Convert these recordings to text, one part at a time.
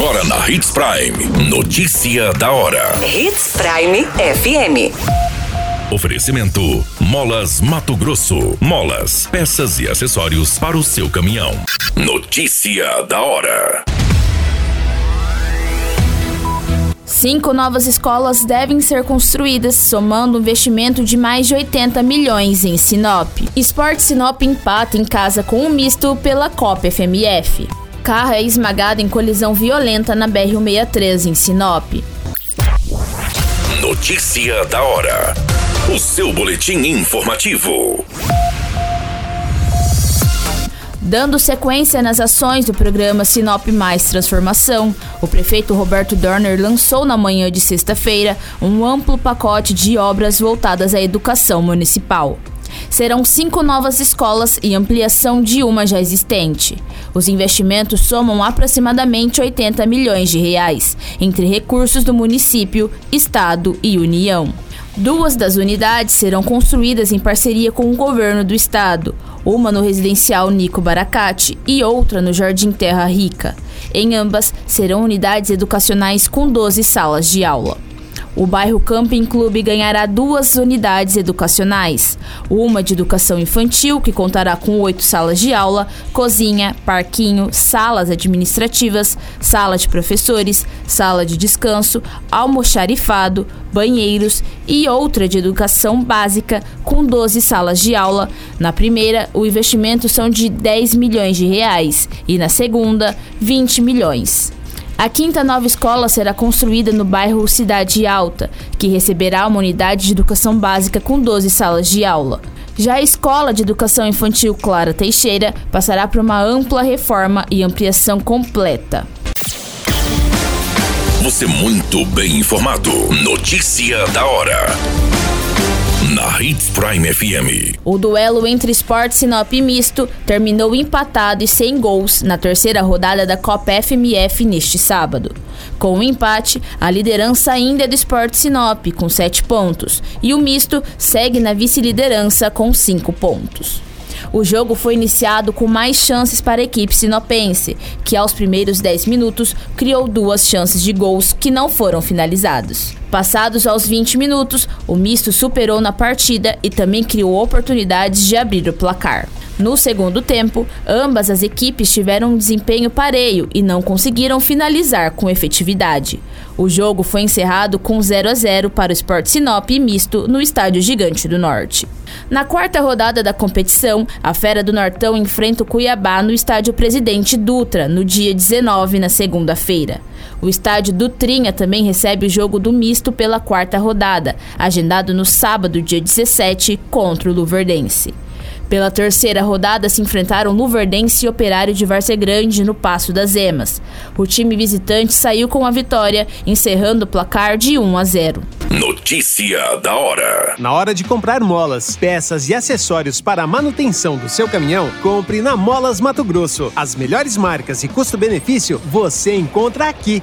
Agora na Hits Prime. Notícia da hora. Hits Prime FM. Oferecimento: Molas Mato Grosso. Molas, peças e acessórios para o seu caminhão. Notícia da hora. Cinco novas escolas devem ser construídas, somando um investimento de mais de 80 milhões em Sinop. Esporte Sinop empata em casa com um misto pela Copa FMF. Carro é esmagado em colisão violenta na BR-163 em Sinop. Notícia da hora. O seu boletim informativo. Dando sequência nas ações do programa Sinop Mais Transformação, o prefeito Roberto Dorner lançou na manhã de sexta-feira um amplo pacote de obras voltadas à educação municipal. Serão cinco novas escolas e ampliação de uma já existente. Os investimentos somam aproximadamente 80 milhões de reais, entre recursos do município, estado e União. Duas das unidades serão construídas em parceria com o governo do estado, uma no residencial Nico Baracate e outra no Jardim Terra Rica. Em ambas, serão unidades educacionais com 12 salas de aula. O bairro Camping Clube ganhará duas unidades educacionais: uma de educação infantil, que contará com oito salas de aula, cozinha, parquinho, salas administrativas, sala de professores, sala de descanso, almoxarifado, banheiros e outra de educação básica, com 12 salas de aula. Na primeira, o investimento são de 10 milhões de reais e na segunda, 20 milhões. A quinta nova escola será construída no bairro Cidade Alta, que receberá uma unidade de educação básica com 12 salas de aula. Já a Escola de Educação Infantil Clara Teixeira passará por uma ampla reforma e ampliação completa. Você muito bem informado. Notícia da hora na Hits Prime FM. O duelo entre Sport Sinop e Misto terminou empatado e sem gols na terceira rodada da Copa FMF neste sábado. Com o empate, a liderança ainda é do Sport Sinop, com 7 pontos, e o Misto segue na vice-liderança com 5 pontos. O jogo foi iniciado com mais chances para a equipe sinopense, que aos primeiros 10 minutos criou duas chances de gols que não foram finalizados. Passados aos 20 minutos, o misto superou na partida e também criou oportunidades de abrir o placar. No segundo tempo, ambas as equipes tiveram um desempenho pareio e não conseguiram finalizar com efetividade. O jogo foi encerrado com 0 a 0 para o Sport Sinop misto no Estádio Gigante do Norte. Na quarta rodada da competição, a Fera do Nortão enfrenta o Cuiabá no Estádio Presidente Dutra, no dia 19, na segunda-feira. O estádio Dutrinha também recebe o jogo do misto pela quarta rodada, agendado no sábado, dia 17, contra o Luverdense. Pela terceira rodada se enfrentaram Luverdense e Operário de Várzea Grande no Passo das Emas. O time visitante saiu com a vitória, encerrando o placar de 1 a 0. Notícia da hora. Na hora de comprar molas, peças e acessórios para a manutenção do seu caminhão, compre na Molas Mato Grosso. As melhores marcas e custo-benefício você encontra aqui.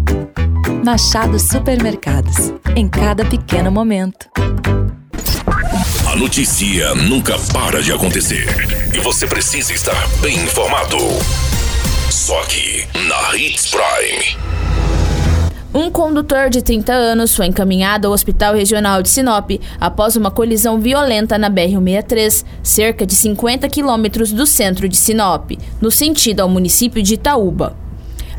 Machado Supermercados. Em cada pequeno momento. A notícia nunca para de acontecer. E você precisa estar bem informado. Só aqui, na Hits Prime. Um condutor de 30 anos foi encaminhado ao Hospital Regional de Sinop após uma colisão violenta na BR-163, cerca de 50 quilômetros do centro de Sinop, no sentido ao município de Itaúba.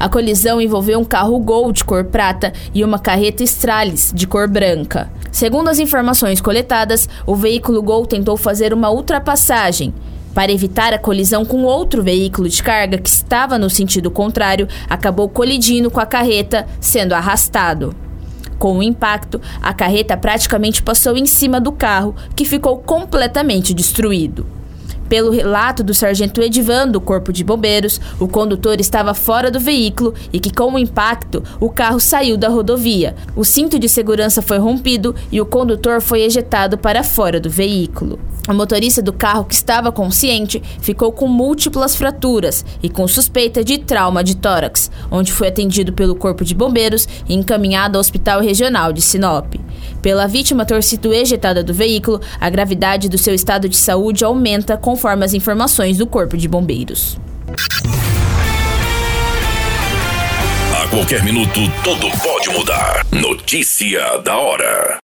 A colisão envolveu um carro Gol de cor prata e uma carreta Stralis de cor branca. Segundo as informações coletadas, o veículo Gol tentou fazer uma ultrapassagem. Para evitar a colisão com outro veículo de carga que estava no sentido contrário, acabou colidindo com a carreta, sendo arrastado. Com o impacto, a carreta praticamente passou em cima do carro, que ficou completamente destruído. Pelo relato do sargento Edivan do Corpo de Bombeiros, o condutor estava fora do veículo e que, com o impacto, o carro saiu da rodovia. O cinto de segurança foi rompido e o condutor foi ejetado para fora do veículo. O motorista do carro, que estava consciente, ficou com múltiplas fraturas e com suspeita de trauma de tórax, onde foi atendido pelo Corpo de Bombeiros e encaminhado ao Hospital Regional de Sinop. Pela vítima ter sido ejetada do veículo, a gravidade do seu estado de saúde aumenta conforme as informações do Corpo de Bombeiros. A qualquer minuto, tudo pode mudar. Notícia da hora.